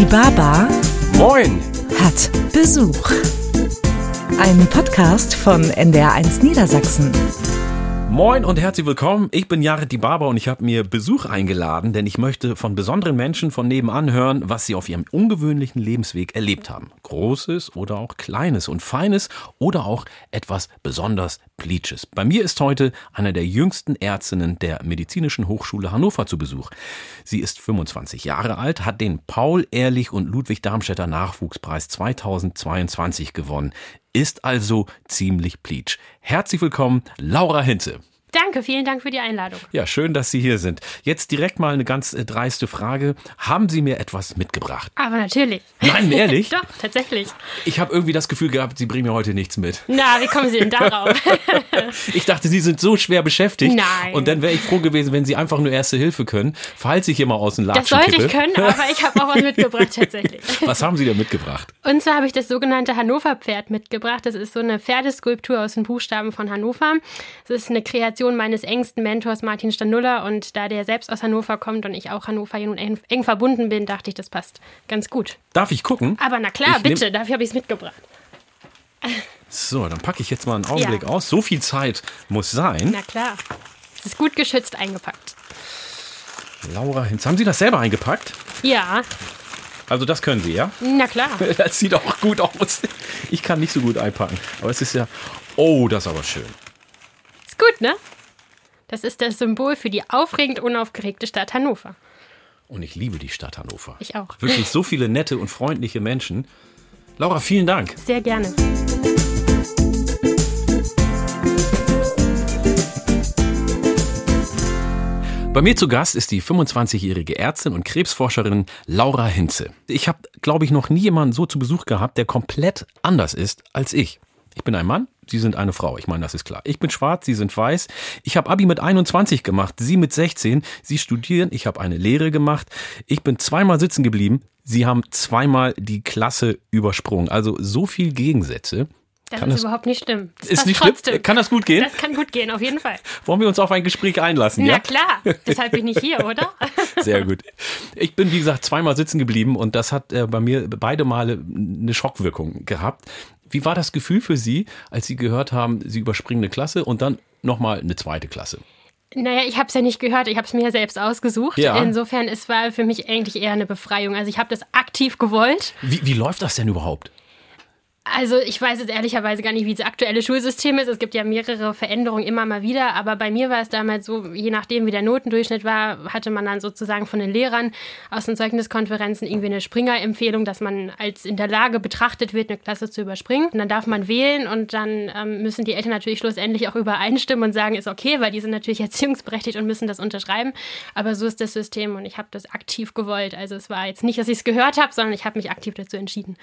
Die Baba Moin! hat Besuch. Ein Podcast von NDR1 Niedersachsen. Moin und herzlich willkommen. Ich bin Jared die Barber und ich habe mir Besuch eingeladen, denn ich möchte von besonderen Menschen von nebenan hören, was sie auf ihrem ungewöhnlichen Lebensweg erlebt haben. Großes oder auch Kleines und Feines oder auch etwas besonders Pleatsches. Bei mir ist heute einer der jüngsten Ärztinnen der Medizinischen Hochschule Hannover zu Besuch. Sie ist 25 Jahre alt, hat den Paul Ehrlich und Ludwig Darmstädter Nachwuchspreis 2022 gewonnen, ist also ziemlich pleatsch. Herzlich willkommen, Laura Hinze. Danke, vielen Dank für die Einladung. Ja, schön, dass Sie hier sind. Jetzt direkt mal eine ganz äh, dreiste Frage. Haben Sie mir etwas mitgebracht? Aber natürlich. Nein, ehrlich? Doch, tatsächlich. Ich habe irgendwie das Gefühl gehabt, Sie bringen mir heute nichts mit. Na, wie kommen Sie denn darauf? Ich dachte, Sie sind so schwer beschäftigt. Nein. Und dann wäre ich froh gewesen, wenn Sie einfach nur Erste Hilfe können, falls ich hier mal aus dem Das Latschen sollte kippe. ich können, aber ich habe auch was mitgebracht tatsächlich. Was haben Sie denn mitgebracht? Und zwar habe ich das sogenannte Hannover-Pferd mitgebracht. Das ist so eine Pferdeskulptur aus den Buchstaben von Hannover. Das ist eine Kreation meines engsten Mentors Martin Stanuller. Und da der selbst aus Hannover kommt und ich auch Hannover nun eng, verbunden bin, dachte ich, das passt ganz gut. Darf ich gucken? Aber na klar, Ich bitte, dafür habe ich es mitgebracht. So, dann packe ich jetzt mal einen Augenblick Ja. aus. So viel Zeit muss sein. Na klar. Es ist gut geschützt eingepackt. Laura Hinz, haben Sie das selber eingepackt? Ja, Also das können Sie, ja? na klar. Das sieht auch gut aus. Ich kann nicht so gut einpacken. Aber es ist ja... Oh, das ist aber schön. Gut, ne? Das ist das Symbol für die aufregend unaufgeregte Stadt Hannover. Und ich liebe die Stadt Hannover. Ich auch. Wirklich so viele nette und freundliche Menschen. Laura, vielen Dank. Sehr gerne. Bei mir zu Gast ist die 25-jährige Ärztin und Krebsforscherin Laura Hinze. Ich habe, glaube ich, noch nie jemanden so zu Besuch gehabt, der komplett anders ist als ich. Ich bin ein Mann, Sie sind eine Frau. Ich meine, das ist klar. Ich bin schwarz, Sie sind weiß. Ich habe Abi mit 21 gemacht, Sie mit 16. Sie studieren, ich habe eine Lehre gemacht. Ich bin zweimal sitzen geblieben. Sie haben zweimal die Klasse übersprungen. Also so viel Gegensätze. Das Kann ist das- überhaupt nicht schlimm. Das Ist nicht schlimm? trotzdem. Kann das gut gehen? Das kann gut gehen, auf jeden Fall. Wollen wir uns auf ein Gespräch einlassen? Na ja? klar, deshalb bin ich hier, oder? Sehr gut. Ich bin, wie gesagt, zweimal sitzen geblieben und das hat äh, bei mir beide Male eine Schockwirkung gehabt. Wie war das Gefühl für Sie, als Sie gehört haben, Sie überspringen eine Klasse und dann nochmal eine zweite Klasse? Naja, ich habe es ja nicht gehört, ich habe es mir ja selbst ausgesucht. Ja. Insofern, es war für mich eigentlich eher eine Befreiung. Also ich habe das aktiv gewollt. Wie, wie läuft das denn überhaupt? Also ich weiß jetzt ehrlicherweise gar nicht, wie das aktuelle Schulsystem ist. Es gibt ja mehrere Veränderungen immer mal wieder, aber bei mir war es damals so, je nachdem wie der Notendurchschnitt war, hatte man dann sozusagen von den Lehrern aus den Zeugniskonferenzen irgendwie eine Springer-Empfehlung, dass man als in der Lage betrachtet wird, eine Klasse zu überspringen. Und dann darf man wählen und dann ähm, müssen die Eltern natürlich schlussendlich auch übereinstimmen und sagen, ist okay, weil die sind natürlich erziehungsberechtigt und müssen das unterschreiben. Aber so ist das System und ich habe das aktiv gewollt. Also es war jetzt nicht, dass ich es gehört habe, sondern ich habe mich aktiv dazu entschieden.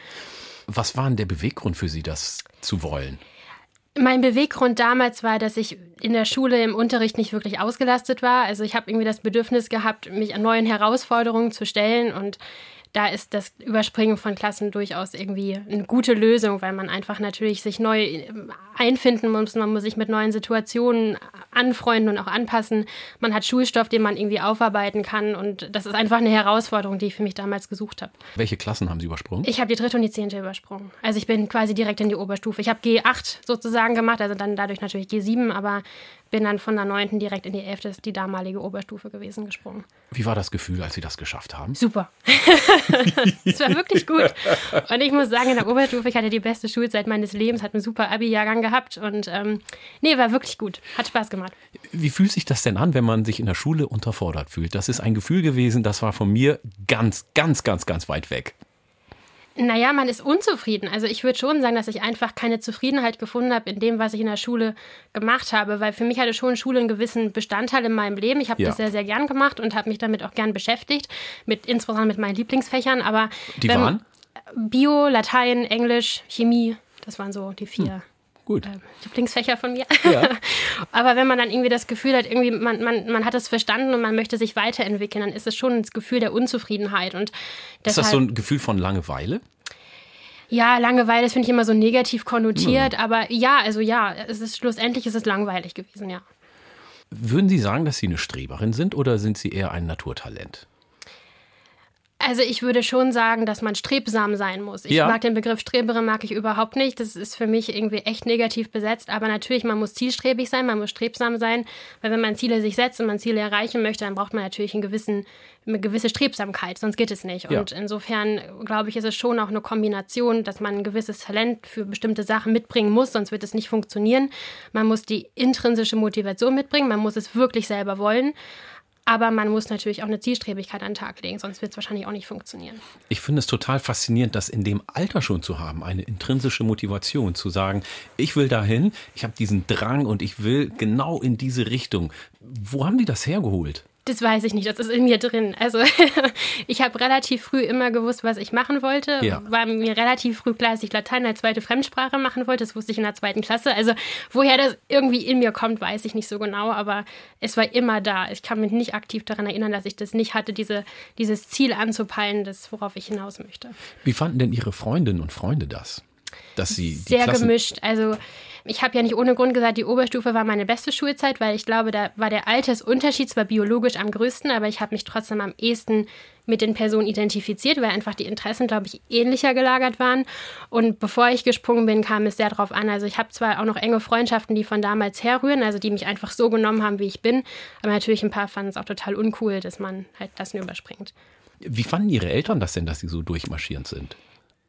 Was war denn der Beweggrund für Sie, das zu wollen? Mein Beweggrund damals war, dass ich in der Schule im Unterricht nicht wirklich ausgelastet war. Also ich habe irgendwie das Bedürfnis gehabt, mich an neuen Herausforderungen zu stellen und da ist das Überspringen von Klassen durchaus irgendwie eine gute Lösung, weil man einfach natürlich sich neu ähm, einfinden muss. Man muss sich mit neuen Situationen anfreunden und auch anpassen. Man hat Schulstoff, den man irgendwie aufarbeiten kann und das ist einfach eine Herausforderung, die ich für mich damals gesucht habe. Welche Klassen haben Sie übersprungen? Ich habe die dritte und die zehnte übersprungen. Also ich bin quasi direkt in die Oberstufe. Ich habe G8 sozusagen gemacht, also dann dadurch natürlich G7, aber bin dann von der neunten direkt in die elfte, ist die damalige Oberstufe gewesen, gesprungen. Wie war das Gefühl, als Sie das geschafft haben? Super. Es war wirklich gut. Und ich muss sagen, in der Oberstufe, ich hatte die beste Schulzeit meines Lebens, hatte einen super Abi-Jahrgang gehabt und ähm, nee, war wirklich gut. Hat Spaß gemacht. Wie fühlt sich das denn an, wenn man sich in der Schule unterfordert fühlt? Das ist ein Gefühl gewesen, das war von mir ganz, ganz, ganz, ganz weit weg. Naja, man ist unzufrieden. Also ich würde schon sagen, dass ich einfach keine Zufriedenheit gefunden habe in dem, was ich in der Schule gemacht habe, weil für mich hatte schon Schule einen gewissen Bestandteil in meinem Leben. Ich habe Ja. das sehr, sehr gern gemacht und habe mich damit auch gern beschäftigt, mit, insbesondere mit meinen Lieblingsfächern. Aber Die waren? Bio, Latein, Englisch, Chemie, das waren so die vier. Gut. äh, Lieblingsfächer von mir. Ja. Aber wenn man dann irgendwie das Gefühl hat, irgendwie man, man, man hat es verstanden und man möchte sich weiterentwickeln, dann ist es schon das Gefühl der Unzufriedenheit. Und Ist das so ein Gefühl von Langeweile? ja, Langeweile, das finde ich immer so negativ konnotiert, Hm. aber ja, also ja, es ist schlussendlich ist es langweilig gewesen, ja. Würden Sie sagen, dass Sie eine Streberin sind oder sind Sie eher ein Naturtalent? Also ich würde schon sagen, dass man strebsam sein muss. Ich Ja. mag den Begriff Streberin mag ich überhaupt nicht. Das ist für mich irgendwie echt negativ besetzt. Aber natürlich, man muss zielstrebig sein, man muss strebsam sein. Weil wenn man Ziele sich setzt und man Ziele erreichen möchte, dann braucht man natürlich einen gewissen, eine gewisse Strebsamkeit, sonst geht es nicht. Ja. Und insofern, glaube ich, ist es schon auch eine Kombination, dass man ein gewisses Talent für bestimmte Sachen mitbringen muss, sonst wird es nicht funktionieren. Man muss die intrinsische Motivation mitbringen, man muss es wirklich selber wollen. Aber man muss natürlich auch eine Zielstrebigkeit an den Tag legen, sonst wird es wahrscheinlich auch nicht funktionieren. Ich finde es total faszinierend, das in dem Alter schon zu haben, eine intrinsische Motivation zu sagen, ich will dahin, ich habe diesen Drang und ich will genau in diese Richtung. Wo haben die das hergeholt? Das weiß ich nicht, das ist in mir drin. Also ich habe relativ früh immer gewusst, was ich machen wollte. Ja. War mir relativ früh klar, dass ich Latein als zweite Fremdsprache machen wollte. Das wusste ich in der zweiten Klasse. Also woher das irgendwie in mir kommt, weiß ich nicht so genau. Aber es war immer da. Ich kann mich nicht aktiv daran erinnern, dass ich das nicht hatte, diese, dieses Ziel anzupeilen, das, worauf ich hinaus möchte. Wie fanden denn Ihre Freundinnen und Freunde das? Dass sie die Sehr Klassen gemischt. Also ich habe ja nicht ohne Grund gesagt, die Oberstufe war meine beste Schulzeit, weil ich glaube, da war der Altersunterschied zwar biologisch am größten, aber ich habe mich trotzdem am ehesten mit den Personen identifiziert, weil einfach die Interessen, glaube ich, ähnlicher gelagert waren. Und bevor ich gesprungen bin, kam es sehr darauf an. Also ich habe zwar auch noch enge Freundschaften, die von damals herrühren, also die mich einfach so genommen haben, wie ich bin, aber natürlich ein paar fanden es auch total uncool, dass man halt das nur überspringt. Wie fanden Ihre Eltern das denn, dass Sie so durchmarschierend sind?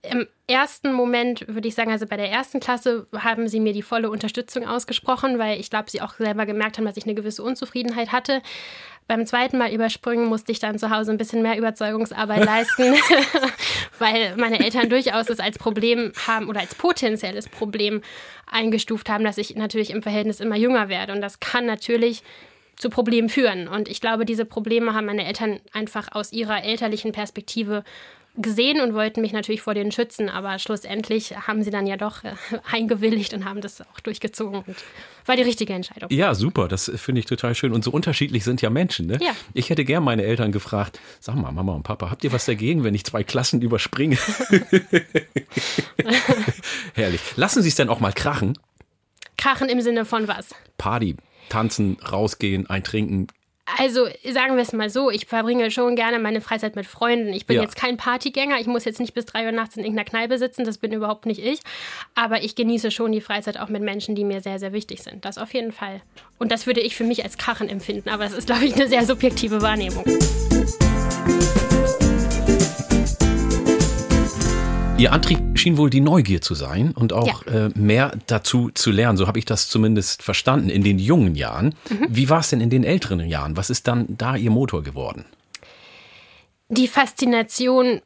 Im ersten Moment würde ich sagen, also bei der ersten Klasse haben sie mir die volle Unterstützung ausgesprochen, weil ich glaube, sie auch selber gemerkt haben, dass ich eine gewisse Unzufriedenheit hatte. Beim zweiten Mal überspringen musste ich dann zu Hause ein bisschen mehr Überzeugungsarbeit leisten, weil meine Eltern durchaus es als Problem haben oder als potenzielles Problem eingestuft haben, dass ich natürlich im Verhältnis immer jünger werde. Und das kann natürlich zu Problemen führen. Und ich glaube, diese Probleme haben meine Eltern einfach aus ihrer elterlichen Perspektive gesehen und wollten mich natürlich vor denen schützen, aber schlussendlich haben sie dann ja doch äh, eingewilligt und haben das auch durchgezogen und war die richtige Entscheidung. Ja, super, das finde ich total schön. Und so unterschiedlich sind ja Menschen, ne? Ja. Ich hätte gern meine Eltern gefragt, sag mal, Mama und Papa, habt ihr was dagegen, wenn ich zwei Klassen überspringe? Herrlich. Lassen Sie es denn auch mal krachen? Krachen im Sinne von was? Party, tanzen, rausgehen, eintrinken. Also sagen wir es mal so, ich verbringe schon gerne meine Freizeit mit Freunden. Ich bin Ja. jetzt kein Partygänger, ich muss jetzt nicht bis drei Uhr nachts in irgendeiner Kneipe sitzen, das bin überhaupt nicht ich. Aber ich genieße schon die Freizeit auch mit Menschen, die mir sehr, sehr wichtig sind. Das auf jeden Fall. Und das würde ich für mich als Krachen empfinden, aber das ist, glaube ich, eine sehr subjektive Wahrnehmung. Ihr Antrieb schien wohl die Neugier zu sein und auch äh, mehr dazu zu lernen. So habe ich das zumindest verstanden in den jungen Jahren. Wie war es denn in den älteren Jahren? Was ist dann da Ihr Motor geworden? die Faszination,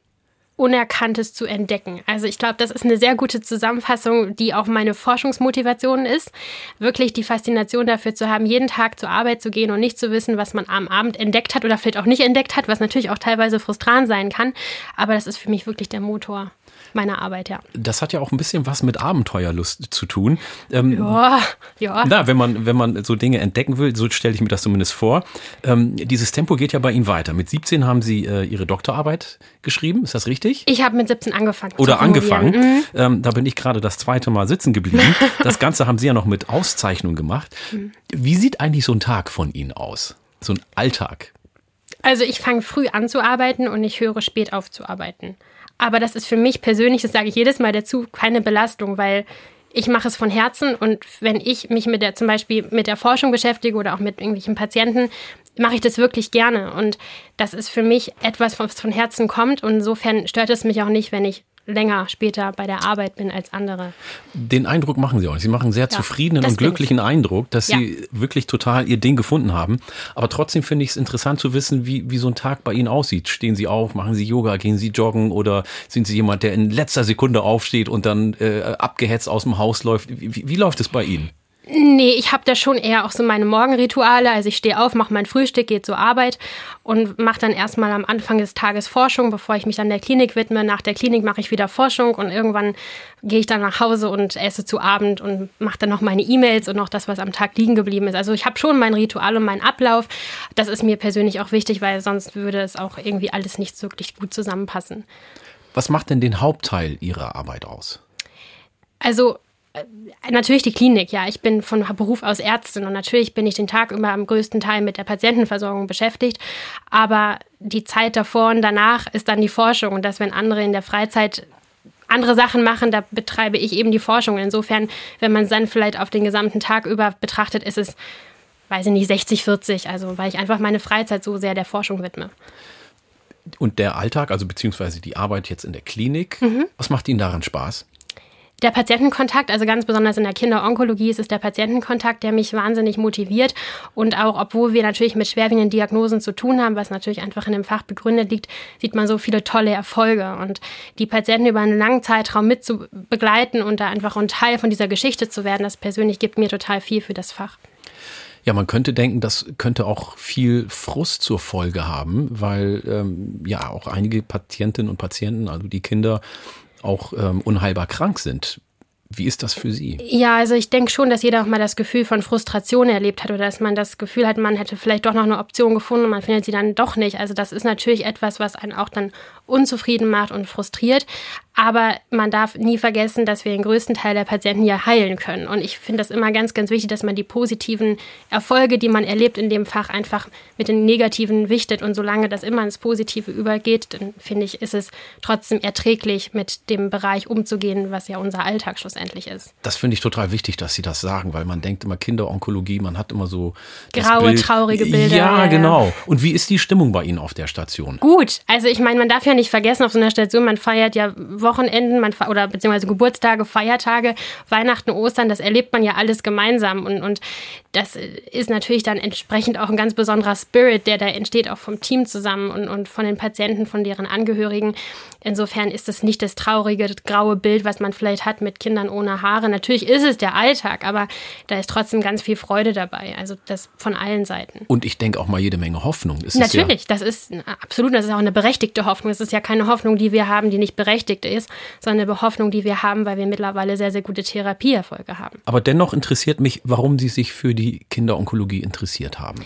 Unerkanntes zu entdecken. Also ich glaube, das ist eine sehr gute Zusammenfassung, die auch meine Forschungsmotivation ist. Wirklich die Faszination dafür zu haben, jeden Tag zur Arbeit zu gehen und nicht zu wissen, was man am Abend entdeckt hat oder vielleicht auch nicht entdeckt hat, was natürlich auch teilweise frustrant sein kann. Aber das ist für mich wirklich der Motor meiner Arbeit, ja. Das hat ja auch ein bisschen was mit Abenteuerlust zu tun. Ähm, Ja, ja. Na, wenn man, wenn man so Dinge entdecken will, so stelle ich mir das zumindest vor. Ähm, dieses Tempo geht ja bei Ihnen weiter. Mit 17 haben Sie äh, Ihre Doktorarbeit geschrieben, ist das richtig? Ich habe mit 17 angefangen. Oder angefangen. Ähm, da bin ich gerade das zweite Mal sitzen geblieben. Das Ganze haben Sie ja noch mit Auszeichnung gemacht. Wie sieht eigentlich so ein Tag von Ihnen aus? So ein Alltag? Also ich fange früh an zu arbeiten und ich höre spät auf zu arbeiten. Aber das ist für mich persönlich, das sage ich jedes Mal dazu, keine Belastung, weil ich mache es von Herzen und wenn ich mich mit der zum Beispiel mit der Forschung beschäftige oder auch mit irgendwelchen Patienten, mache ich das wirklich gerne. Und das ist für mich etwas, was von Herzen kommt. Und insofern stört es mich auch nicht, wenn ich länger später bei der Arbeit bin als andere. Den Eindruck machen Sie auch. nicht. Sie machen einen sehr zufriedenen das und glücklichen Eindruck, dass Ja. Sie wirklich total Ihr Ding gefunden haben. Aber trotzdem finde ich es interessant zu wissen, wie, wie so ein Tag bei Ihnen aussieht. Stehen Sie auf, machen Sie Yoga, gehen Sie joggen oder sind Sie jemand, der in letzter Sekunde aufsteht und dann äh, abgehetzt aus dem Haus läuft? Wie, wie läuft es bei Ihnen? Nee, ich habe da schon eher auch so meine Morgenrituale. Also ich stehe auf, mache mein Frühstück, gehe zur Arbeit und mache dann erstmal am Anfang des Tages Forschung, bevor ich mich dann der Klinik widme. Nach der Klinik mache ich wieder Forschung und irgendwann gehe ich dann nach Hause und esse zu Abend und mache dann noch meine E-Mails und noch das, was am Tag liegen geblieben ist. Also ich habe schon mein Ritual und meinen Ablauf. Das ist mir persönlich auch wichtig, weil sonst würde es auch irgendwie alles nicht wirklich gut zusammenpassen. Was macht denn den Hauptteil Ihrer Arbeit aus? Also natürlich die Klinik, ja. Ich bin von Beruf aus Ärztin und natürlich bin ich den Tag immer am größten Teil mit der Patientenversorgung beschäftigt. Aber die Zeit davor und danach ist dann die Forschung und dass, wenn andere in der Freizeit andere Sachen machen, da betreibe ich eben die Forschung. Insofern, wenn man es dann vielleicht auf den gesamten Tag über betrachtet, ist es, weiß ich nicht, 60, 40. Also, weil ich einfach meine Freizeit so sehr der Forschung widme. Und der Alltag, also beziehungsweise die Arbeit jetzt in der Klinik, mhm. was macht Ihnen daran Spaß? Der Patientenkontakt, also ganz besonders in der Kinderonkologie, ist es der Patientenkontakt, der mich wahnsinnig motiviert. Und auch, obwohl wir natürlich mit schwerwiegenden Diagnosen zu tun haben, was natürlich einfach in dem Fach begründet liegt, sieht man so viele tolle Erfolge. Und die Patienten über einen langen Zeitraum mit zu begleiten und da einfach ein Teil von dieser Geschichte zu werden, das persönlich gibt mir total viel für das Fach. Ja, man könnte denken, das könnte auch viel Frust zur Folge haben, weil ähm, ja auch einige Patientinnen und Patienten, also die Kinder, auch ähm, unheilbar krank sind. Wie ist das für Sie? Ja, also ich denke schon, dass jeder auch mal das Gefühl von Frustration erlebt hat oder dass man das Gefühl hat, man hätte vielleicht doch noch eine Option gefunden und man findet sie dann doch nicht. Also das ist natürlich etwas, was einen auch dann unzufrieden macht und frustriert. Aber man darf nie vergessen, dass wir den größten Teil der Patienten ja heilen können. Und ich finde das immer ganz, ganz wichtig, dass man die positiven Erfolge, die man erlebt in dem Fach, einfach mit den negativen wichtet. Und solange das immer ins Positive übergeht, dann finde ich, ist es trotzdem erträglich, mit dem Bereich umzugehen, was ja unser Alltag schlussendlich ist. Das finde ich total wichtig, dass Sie das sagen, weil man denkt immer Kinderonkologie, man hat immer so graue, Bild. traurige Bilder. Ja, genau. Und wie ist die Stimmung bei Ihnen auf der Station? Gut. Also ich meine, man darf ja nicht vergessen, auf so einer Station, man feiert ja Wochenenden man, oder beziehungsweise Geburtstage, Feiertage, Weihnachten, Ostern, das erlebt man ja alles gemeinsam. Und, und das ist natürlich dann entsprechend auch ein ganz besonderer Spirit, der da entsteht, auch vom Team zusammen und, und von den Patienten, von deren Angehörigen. Insofern ist es nicht das traurige, graue Bild, was man vielleicht hat mit Kindern ohne Haare. Natürlich ist es der Alltag, aber da ist trotzdem ganz viel Freude dabei. Also das von allen Seiten. Und ich denke auch mal jede Menge Hoffnung. Ist Natürlich, ja das ist absolut, das ist auch eine berechtigte Hoffnung. Es ist ja keine Hoffnung, die wir haben, die nicht berechtigt ist, sondern eine Hoffnung, die wir haben, weil wir mittlerweile sehr, sehr gute Therapieerfolge haben. Aber dennoch interessiert mich, warum Sie sich für die Kinderonkologie interessiert haben.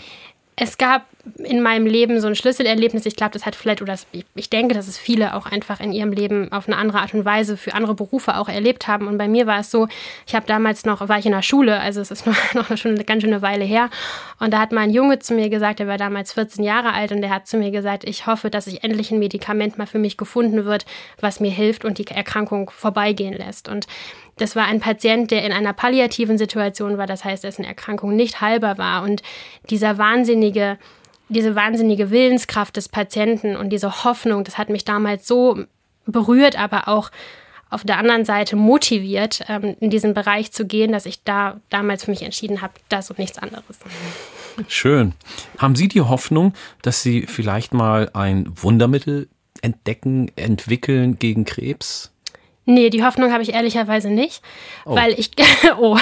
Es gab in meinem Leben so ein Schlüsselerlebnis. Ich glaube, das hat vielleicht, oder ich denke, dass es viele auch einfach in ihrem Leben auf eine andere Art und Weise für andere Berufe auch erlebt haben. Und bei mir war es so, ich habe damals noch, war ich in der Schule, also es ist noch, noch schon eine ganz schöne Weile her. Und da hat mein Junge zu mir gesagt, der war damals 14 Jahre alt und der hat zu mir gesagt, ich hoffe, dass sich endlich ein Medikament mal für mich gefunden wird, was mir hilft und die Erkrankung vorbeigehen lässt. Und das war ein Patient, der in einer palliativen Situation war, das heißt, dessen Erkrankung nicht heilbar war. Und dieser wahnsinnige, diese wahnsinnige Willenskraft des Patienten und diese Hoffnung, das hat mich damals so berührt, aber auch auf der anderen Seite motiviert, ähm, in diesen Bereich zu gehen, dass ich da damals für mich entschieden habe, das und nichts anderes. Schön. Haben Sie die Hoffnung, dass Sie vielleicht mal ein Wundermittel entdecken, entwickeln gegen Krebs? Nee, die Hoffnung habe ich ehrlicherweise nicht, oh. weil ich oh.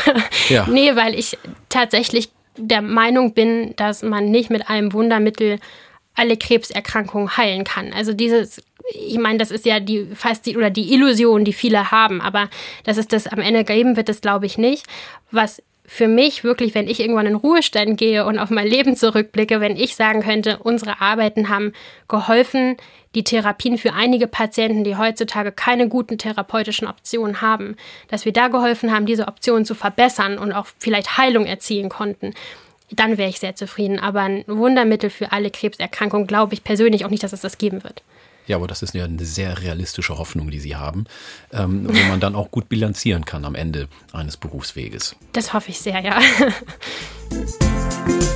Ja. Nee, weil ich tatsächlich der Meinung bin, dass man nicht mit einem Wundermittel alle Krebserkrankungen heilen kann. Also dieses ich meine, das ist ja die fast die oder die Illusion, die viele haben, aber dass es das am Ende geben wird, das glaube ich nicht. Was für mich wirklich, wenn ich irgendwann in Ruhestand gehe und auf mein Leben zurückblicke, wenn ich sagen könnte, unsere Arbeiten haben geholfen, die Therapien für einige Patienten, die heutzutage keine guten therapeutischen Optionen haben, dass wir da geholfen haben, diese Optionen zu verbessern und auch vielleicht Heilung erzielen konnten, dann wäre ich sehr zufrieden. Aber ein Wundermittel für alle Krebserkrankungen glaube ich persönlich auch nicht, dass es das geben wird. Ja, aber das ist ja eine sehr realistische Hoffnung, die Sie haben, ähm, wo man dann auch gut bilanzieren kann am Ende eines Berufsweges. Das hoffe ich sehr, ja.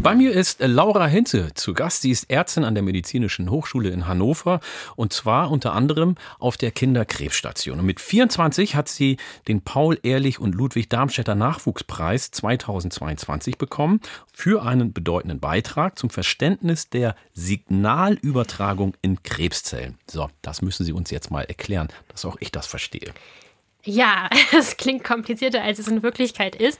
Bei mir ist Laura Henze zu Gast. Sie ist Ärztin an der Medizinischen Hochschule in Hannover und zwar unter anderem auf der Kinderkrebsstation. Und mit 24 hat sie den Paul-Ehrlich und Ludwig Darmstädter Nachwuchspreis 2022 bekommen für einen bedeutenden Beitrag zum Verständnis der Signalübertragung in Krebszellen. So, das müssen Sie uns jetzt mal erklären, dass auch ich das verstehe. Ja, es klingt komplizierter, als es in Wirklichkeit ist.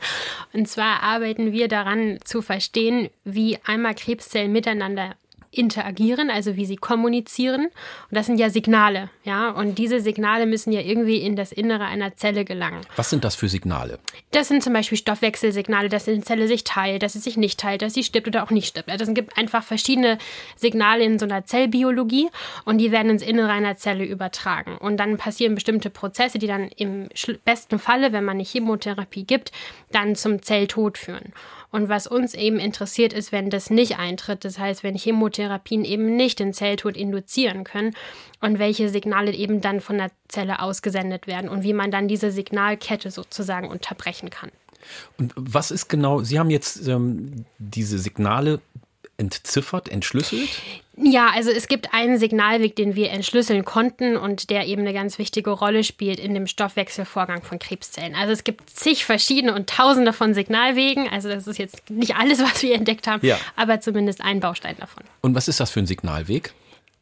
Und zwar arbeiten wir daran zu verstehen, wie einmal Krebszellen miteinander interagieren, also wie sie kommunizieren. Und das sind ja Signale, ja. Und diese Signale müssen ja irgendwie in das Innere einer Zelle gelangen. Was sind das für Signale? Das sind zum Beispiel Stoffwechselsignale, dass eine Zelle sich teilt, dass sie sich nicht teilt, dass sie stirbt oder auch nicht stirbt. Also es gibt einfach verschiedene Signale in so einer Zellbiologie und die werden ins Innere einer Zelle übertragen. Und dann passieren bestimmte Prozesse, die dann im besten Falle, wenn man eine Chemotherapie gibt, dann zum Zelltod führen. Und was uns eben interessiert ist, wenn das nicht eintritt, das heißt, wenn Chemotherapien eben nicht den Zelltod induzieren können und welche Signale eben dann von der Zelle ausgesendet werden und wie man dann diese Signalkette sozusagen unterbrechen kann. Und was ist genau, Sie haben jetzt ähm, diese Signale entziffert, entschlüsselt? Ja, also es gibt einen Signalweg, den wir entschlüsseln konnten und der eben eine ganz wichtige Rolle spielt in dem Stoffwechselvorgang von Krebszellen. Also es gibt zig verschiedene und tausende von Signalwegen. Also das ist jetzt nicht alles, was wir entdeckt haben, ja. aber zumindest ein Baustein davon. Und was ist das für ein Signalweg?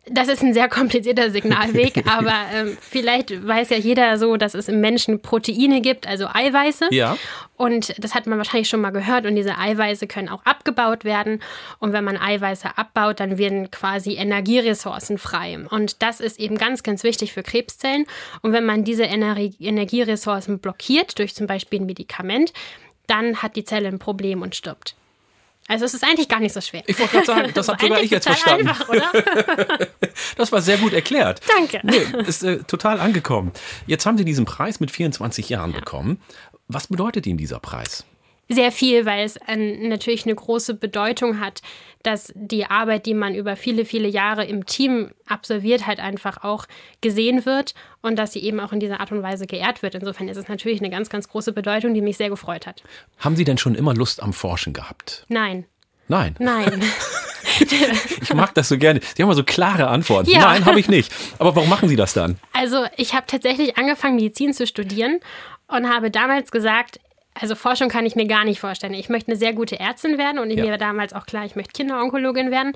Das ist ein sehr komplizierter Signalweg, aber ähm, vielleicht weiß ja jeder so, dass es im Menschen Proteine gibt, also Eiweiße. Ja. Und das hat man wahrscheinlich schon mal gehört. Und diese Eiweiße können auch abgebaut werden. Und wenn man Eiweiße abbaut, dann werden quasi Energieressourcen frei. Und das ist eben ganz, ganz wichtig für Krebszellen. Und wenn man diese Energie Energieressourcen blockiert durch zum Beispiel ein Medikament, dann hat die Zelle ein Problem und stirbt. Also es ist eigentlich gar nicht so schwer. Ich wollte gerade sagen, das, das habe sogar ich jetzt verstanden. Einfach, oder? das war sehr gut erklärt. Danke. Nee, ist äh, total angekommen. Jetzt haben Sie diesen Preis mit 24 Jahren ja. bekommen. Was bedeutet Ihnen dieser Preis? sehr viel, weil es ein, natürlich eine große Bedeutung hat, dass die Arbeit, die man über viele, viele Jahre im Team absolviert, halt einfach auch gesehen wird und dass sie eben auch in dieser Art und Weise geehrt wird. Insofern ist es natürlich eine ganz, ganz große Bedeutung, die mich sehr gefreut hat. Haben Sie denn schon immer Lust am Forschen gehabt? Nein. Nein. Nein. ich mag das so gerne. Sie haben mal so klare Antworten. Ja. Nein, habe ich nicht. Aber warum machen Sie das dann? Also, ich habe tatsächlich angefangen, Medizin zu studieren und habe damals gesagt, also Forschung kann ich mir gar nicht vorstellen. Ich möchte eine sehr gute Ärztin werden und ja. mir war damals auch klar, ich möchte Kinderonkologin werden.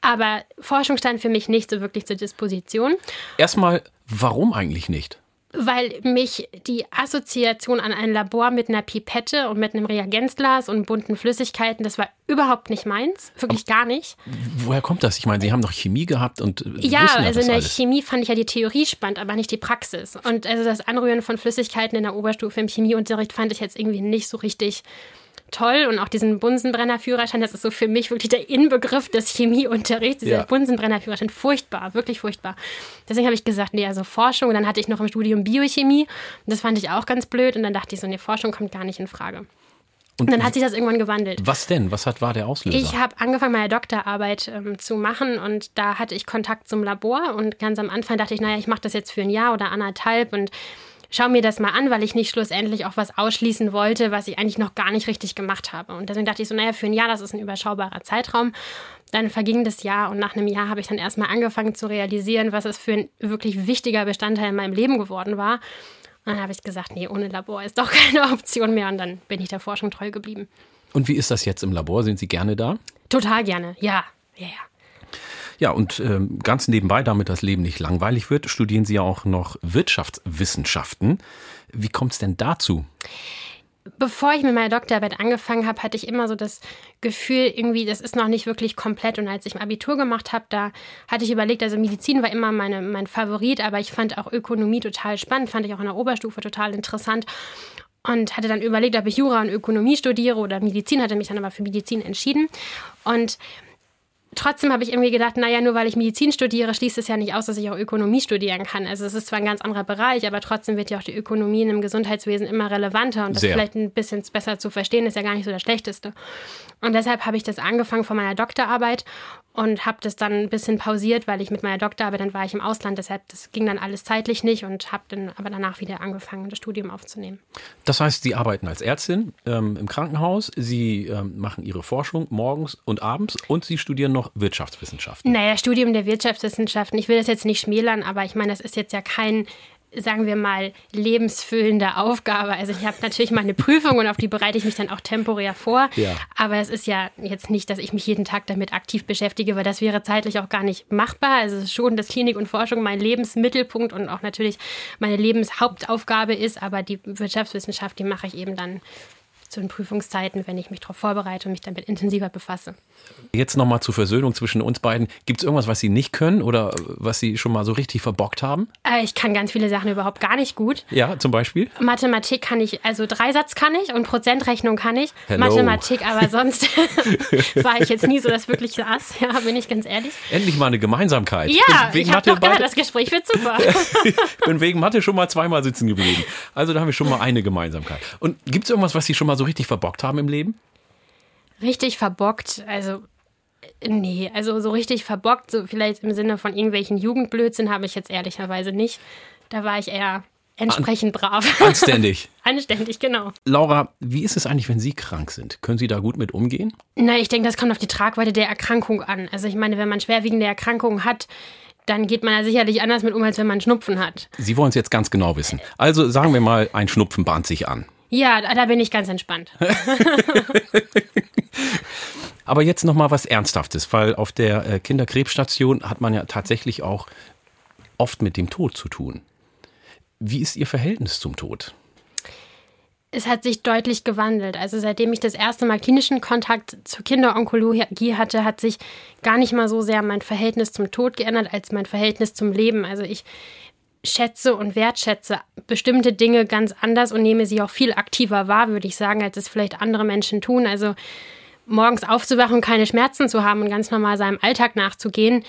Aber Forschung stand für mich nicht so wirklich zur Disposition. Erstmal, warum eigentlich nicht? Weil mich die Assoziation an ein Labor mit einer Pipette und mit einem Reagenzglas und bunten Flüssigkeiten, das war überhaupt nicht meins, wirklich gar nicht. Woher kommt das? Ich meine, Sie haben doch Chemie gehabt und ja, also in der alles. Chemie fand ich ja die Theorie spannend, aber nicht die Praxis. Und also das Anrühren von Flüssigkeiten in der Oberstufe im Chemieunterricht fand ich jetzt irgendwie nicht so richtig toll und auch diesen Bunsenbrennerführerschein, das ist so für mich wirklich der Inbegriff des Chemieunterrichts, dieser ja. Bunsenbrennerführerschein, furchtbar, wirklich furchtbar. Deswegen habe ich gesagt, nee, also Forschung und dann hatte ich noch im Studium Biochemie und das fand ich auch ganz blöd und dann dachte ich so, nee, Forschung kommt gar nicht in Frage. Und dann hat sich das irgendwann gewandelt. Was denn? Was hat, war der Auslöser? Ich habe angefangen, meine Doktorarbeit ähm, zu machen und da hatte ich Kontakt zum Labor und ganz am Anfang dachte ich, naja, ich mache das jetzt für ein Jahr oder anderthalb und schau mir das mal an, weil ich nicht schlussendlich auch was ausschließen wollte, was ich eigentlich noch gar nicht richtig gemacht habe. Und deswegen dachte ich so, naja, für ein Jahr, das ist ein überschaubarer Zeitraum. Dann verging das Jahr und nach einem Jahr habe ich dann erstmal angefangen zu realisieren, was es für ein wirklich wichtiger Bestandteil in meinem Leben geworden war. Und dann habe ich gesagt, nee, ohne Labor ist doch keine Option mehr. Und dann bin ich der Forschung treu geblieben. Und wie ist das jetzt im Labor? Sind Sie gerne da? Total gerne, ja. Ja, ja. Ja, und ähm, ganz nebenbei, damit das Leben nicht langweilig wird, studieren Sie ja auch noch Wirtschaftswissenschaften. Wie kommt es denn dazu? Bevor ich mit meiner Doktorarbeit angefangen habe, hatte ich immer so das Gefühl, irgendwie, das ist noch nicht wirklich komplett. Und als ich ein Abitur gemacht habe, da hatte ich überlegt, also Medizin war immer meine, mein Favorit, aber ich fand auch Ökonomie total spannend, fand ich auch in der Oberstufe total interessant und hatte dann überlegt, ob ich Jura und Ökonomie studiere oder Medizin, hatte mich dann aber für Medizin entschieden. Und trotzdem habe ich irgendwie gedacht, naja, nur weil ich Medizin studiere, schließt es ja nicht aus, dass ich auch Ökonomie studieren kann. Also es ist zwar ein ganz anderer Bereich, aber trotzdem wird ja auch die Ökonomie im Gesundheitswesen immer relevanter und das Sehr. vielleicht ein bisschen besser zu verstehen, ist ja gar nicht so das Schlechteste. Und deshalb habe ich das angefangen von meiner Doktorarbeit und habe das dann ein bisschen pausiert, weil ich mit meiner Doktorarbeit, dann war ich im Ausland, deshalb das ging dann alles zeitlich nicht und habe dann aber danach wieder angefangen, das Studium aufzunehmen. Das heißt, Sie arbeiten als Ärztin ähm, im Krankenhaus, Sie ähm, machen Ihre Forschung morgens und abends und Sie studieren noch Wirtschaftswissenschaften. Naja, Studium der Wirtschaftswissenschaften, ich will das jetzt nicht schmälern, aber ich meine, das ist jetzt ja kein sagen wir mal, lebensfüllende Aufgabe. Also ich habe natürlich meine Prüfung und auf die bereite ich mich dann auch temporär vor. Ja. Aber es ist ja jetzt nicht, dass ich mich jeden Tag damit aktiv beschäftige, weil das wäre zeitlich auch gar nicht machbar. Also es ist schon, dass Klinik und Forschung mein Lebensmittelpunkt und auch natürlich meine Lebenshauptaufgabe ist. Aber die Wirtschaftswissenschaft, die mache ich eben dann zu den Prüfungszeiten, wenn ich mich darauf vorbereite und mich damit intensiver befasse. Jetzt nochmal zur Versöhnung zwischen uns beiden. Gibt es irgendwas, was Sie nicht können oder was Sie schon mal so richtig verbockt haben? Äh, ich kann ganz viele Sachen überhaupt gar nicht gut. Ja, zum Beispiel? Mathematik kann ich, also Dreisatz kann ich und Prozentrechnung kann ich. Hello. Mathematik, aber sonst war ich jetzt nie so das wirkliche Ass, ja, bin ich ganz ehrlich. Endlich mal eine Gemeinsamkeit. Ja, ich habe doch gedacht, das Gespräch wird super. ich bin wegen Mathe schon mal zweimal sitzen geblieben. Also da haben wir schon mal eine Gemeinsamkeit. Und gibt es irgendwas, was Sie schon mal so richtig verbockt haben im Leben? Richtig verbockt, also nee, also so richtig verbockt, so vielleicht im Sinne von irgendwelchen Jugendblödsinn habe ich jetzt ehrlicherweise nicht. Da war ich eher entsprechend brav. Anständig. Anständig, genau. Laura, wie ist es eigentlich, wenn Sie krank sind? Können Sie da gut mit umgehen? Na, ich denke, das kommt auf die Tragweite der Erkrankung an. Also ich meine, wenn man schwerwiegende Erkrankungen hat, dann geht man da sicherlich anders mit um, als wenn man Schnupfen hat. Sie wollen es jetzt ganz genau wissen. Also sagen wir mal, ein Schnupfen bahnt sich an. Ja, da bin ich ganz entspannt. Aber jetzt noch mal was Ernsthaftes, weil auf der äh, Kinderkrebsstation hat man ja tatsächlich auch oft mit dem Tod zu tun. Wie ist Ihr Verhältnis zum Tod? Es hat sich deutlich gewandelt. Also seitdem ich das erste Mal klinischen Kontakt zur Kinderonkologie hatte, hat sich gar nicht mal so sehr mein Verhältnis zum Tod geändert als mein Verhältnis zum Leben. Also ich schätze und wertschätze bestimmte Dinge ganz anders und nehme sie auch viel aktiver wahr, würde ich sagen, als es vielleicht andere Menschen tun. Also morgens aufzuwachen und keine Schmerzen zu haben und ganz normal seinem Alltag nachzugehen,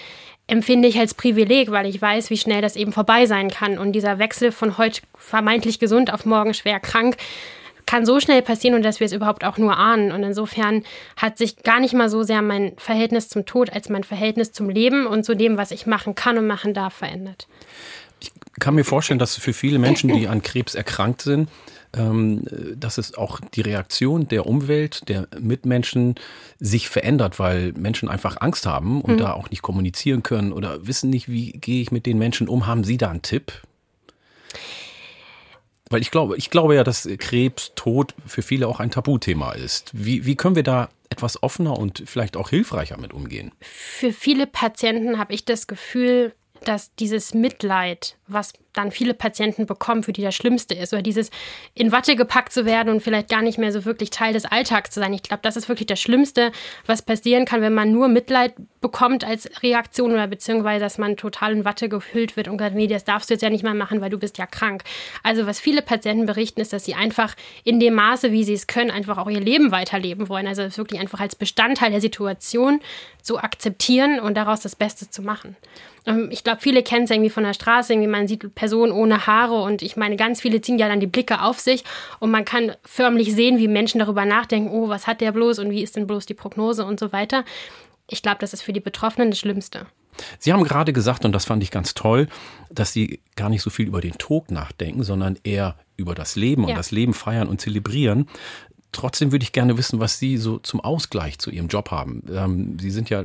empfinde ich als Privileg, weil ich weiß, wie schnell das eben vorbei sein kann. Und dieser Wechsel von heute vermeintlich gesund auf morgen schwer krank kann so schnell passieren und dass wir es überhaupt auch nur ahnen. Und insofern hat sich gar nicht mal so sehr mein Verhältnis zum Tod als mein Verhältnis zum Leben und zu dem, was ich machen kann und machen darf, verändert. Ich kann mir vorstellen, dass für viele Menschen, die an Krebs erkrankt sind, ähm, dass es auch die Reaktion der Umwelt, der Mitmenschen sich verändert, weil Menschen einfach Angst haben und mhm. da auch nicht kommunizieren können oder wissen nicht, wie gehe ich mit den Menschen um. Haben Sie da einen Tipp? Weil ich glaube, ich glaube ja, dass Krebs, Tod für viele auch ein Tabuthema ist. Wie, wie können wir da etwas offener und vielleicht auch hilfreicher mit umgehen? Für viele Patienten habe ich das Gefühl, dass dieses Mitleid, was dann viele Patienten bekommen, für die das Schlimmste ist, oder dieses in Watte gepackt zu werden und vielleicht gar nicht mehr so wirklich Teil des Alltags zu sein. Ich glaube, das ist wirklich das Schlimmste, was passieren kann, wenn man nur Mitleid bekommt als Reaktion oder beziehungsweise, dass man total in Watte gefüllt wird und sagt, nee, das darfst du jetzt ja nicht mehr machen, weil du bist ja krank. Also was viele Patienten berichten, ist, dass sie einfach in dem Maße, wie sie es können, einfach auch ihr Leben weiterleben wollen. Also es wirklich einfach als Bestandteil der Situation zu akzeptieren und daraus das Beste zu machen. Ähm, ich glaube, viele kennen es irgendwie von der Straße, irgendwie man sieht Personen ohne Haare und ich meine, ganz viele ziehen ja dann die Blicke auf sich und man kann förmlich sehen, wie Menschen darüber nachdenken, oh, was hat der bloß und wie ist denn bloß die Prognose und so weiter. Ich glaube, das ist für die Betroffenen das Schlimmste. Sie haben gerade gesagt, und das fand ich ganz toll, dass Sie gar nicht so viel über den Tod nachdenken, sondern eher über das Leben und das Leben feiern und zelebrieren. Trotzdem würde ich gerne wissen, was Sie so zum Ausgleich zu Ihrem Job haben. Ähm, Sie sind ja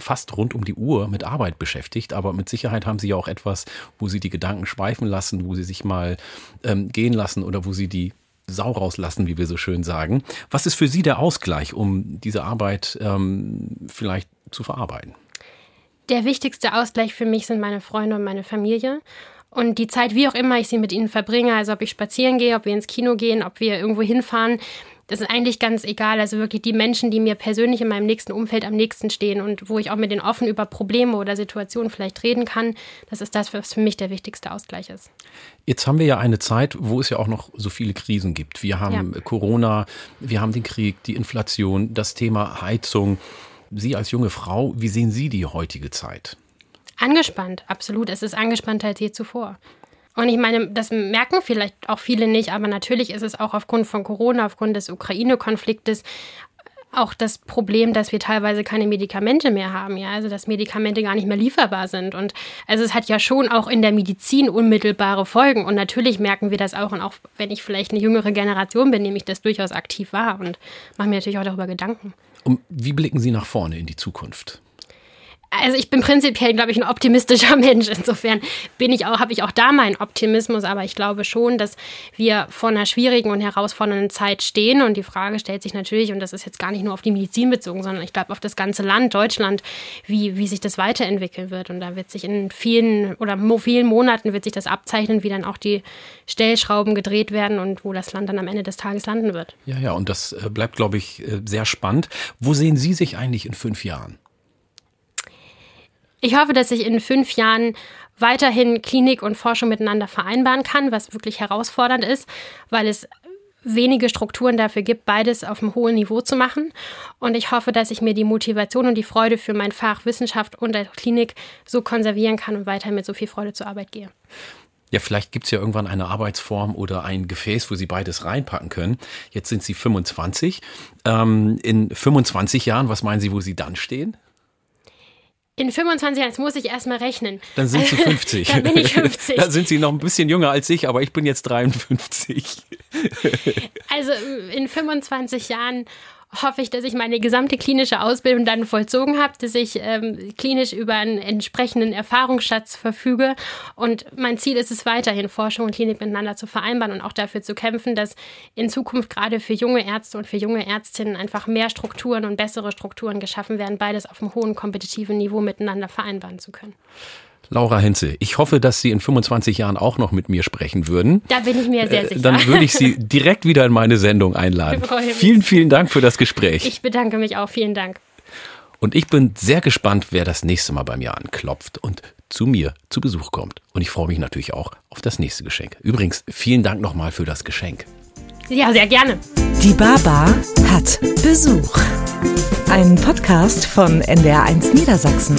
fast rund um die Uhr mit Arbeit beschäftigt, aber mit Sicherheit haben Sie ja auch etwas, wo Sie die Gedanken schweifen lassen, wo Sie sich mal ähm, gehen lassen oder wo Sie die Sau rauslassen, wie wir so schön sagen. Was ist für Sie der Ausgleich, um diese Arbeit ähm, vielleicht zu verarbeiten? Der wichtigste Ausgleich für mich sind meine Freunde und meine Familie. Und die Zeit, wie auch immer ich sie mit ihnen verbringe, also ob ich spazieren gehe, ob wir ins Kino gehen, ob wir irgendwo hinfahren, das ist eigentlich ganz egal. Also wirklich die Menschen, die mir persönlich in meinem nächsten Umfeld am nächsten stehen und wo ich auch mit denen offen über Probleme oder Situationen vielleicht reden kann, das ist das, was für mich der wichtigste Ausgleich ist. Jetzt haben wir ja eine Zeit, wo es ja auch noch so viele Krisen gibt. Wir haben ja. Corona, wir haben den Krieg, die Inflation, das Thema Heizung. Sie als junge Frau, wie sehen Sie die heutige Zeit? Angespannt, absolut. Es ist angespannter als je zuvor. Und ich meine, das merken vielleicht auch viele nicht, aber natürlich ist es auch aufgrund von Corona, aufgrund des Ukraine-Konfliktes auch das Problem, dass wir teilweise keine Medikamente mehr haben, ja, also dass Medikamente gar nicht mehr lieferbar sind. Und also es hat ja schon auch in der Medizin unmittelbare Folgen. Und natürlich merken wir das auch. Und auch wenn ich vielleicht eine jüngere Generation bin, nehme ich das durchaus aktiv wahr und mache mir natürlich auch darüber Gedanken. Und wie blicken Sie nach vorne in die Zukunft? Also ich bin prinzipiell, glaube ich, ein optimistischer Mensch. Insofern bin ich auch, habe ich auch da meinen Optimismus, aber ich glaube schon, dass wir vor einer schwierigen und herausfordernden Zeit stehen. Und die Frage stellt sich natürlich, und das ist jetzt gar nicht nur auf die Medizin bezogen, sondern ich glaube auf das ganze Land, Deutschland, wie, wie sich das weiterentwickeln wird. Und da wird sich in vielen oder vielen Monaten wird sich das abzeichnen, wie dann auch die Stellschrauben gedreht werden und wo das Land dann am Ende des Tages landen wird. Ja, ja, und das äh, bleibt, glaube ich, äh, sehr spannend. Wo sehen Sie sich eigentlich in fünf Jahren? Ich hoffe, dass ich in fünf Jahren weiterhin Klinik und Forschung miteinander vereinbaren kann, was wirklich herausfordernd ist, weil es wenige Strukturen dafür gibt, beides auf einem hohen Niveau zu machen. Und ich hoffe, dass ich mir die Motivation und die Freude für mein Fach Wissenschaft und der Klinik so konservieren kann und weiter mit so viel Freude zur Arbeit gehe. Ja, vielleicht gibt es ja irgendwann eine Arbeitsform oder ein Gefäß, wo Sie beides reinpacken können. Jetzt sind Sie 25. Ähm, in 25 Jahren, was meinen Sie, wo Sie dann stehen? In 25 Jahren, jetzt muss ich erstmal rechnen. Dann sind Sie 50. Dann bin ich 50. Dann sind Sie noch ein bisschen jünger als ich, aber ich bin jetzt 53. also in 25 Jahren hoffe ich, dass ich meine gesamte klinische Ausbildung dann vollzogen habe, dass ich ähm, klinisch über einen entsprechenden Erfahrungsschatz verfüge. Und mein Ziel ist es weiterhin, Forschung und Klinik miteinander zu vereinbaren und auch dafür zu kämpfen, dass in Zukunft gerade für junge Ärzte und für junge Ärztinnen einfach mehr Strukturen und bessere Strukturen geschaffen werden, beides auf einem hohen kompetitiven Niveau miteinander vereinbaren zu können. Laura Henze, ich hoffe, dass Sie in 25 Jahren auch noch mit mir sprechen würden. Da bin ich mir sehr äh, sicher. Dann würde ich Sie direkt wieder in meine Sendung einladen. Vielen, vielen Dank für das Gespräch. Ich bedanke mich auch. Vielen Dank. Und ich bin sehr gespannt, wer das nächste Mal bei mir anklopft und zu mir zu Besuch kommt. Und ich freue mich natürlich auch auf das nächste Geschenk. Übrigens, vielen Dank nochmal für das Geschenk. Ja, sehr gerne. Die Baba hat Besuch. Ein Podcast von NDR1 Niedersachsen.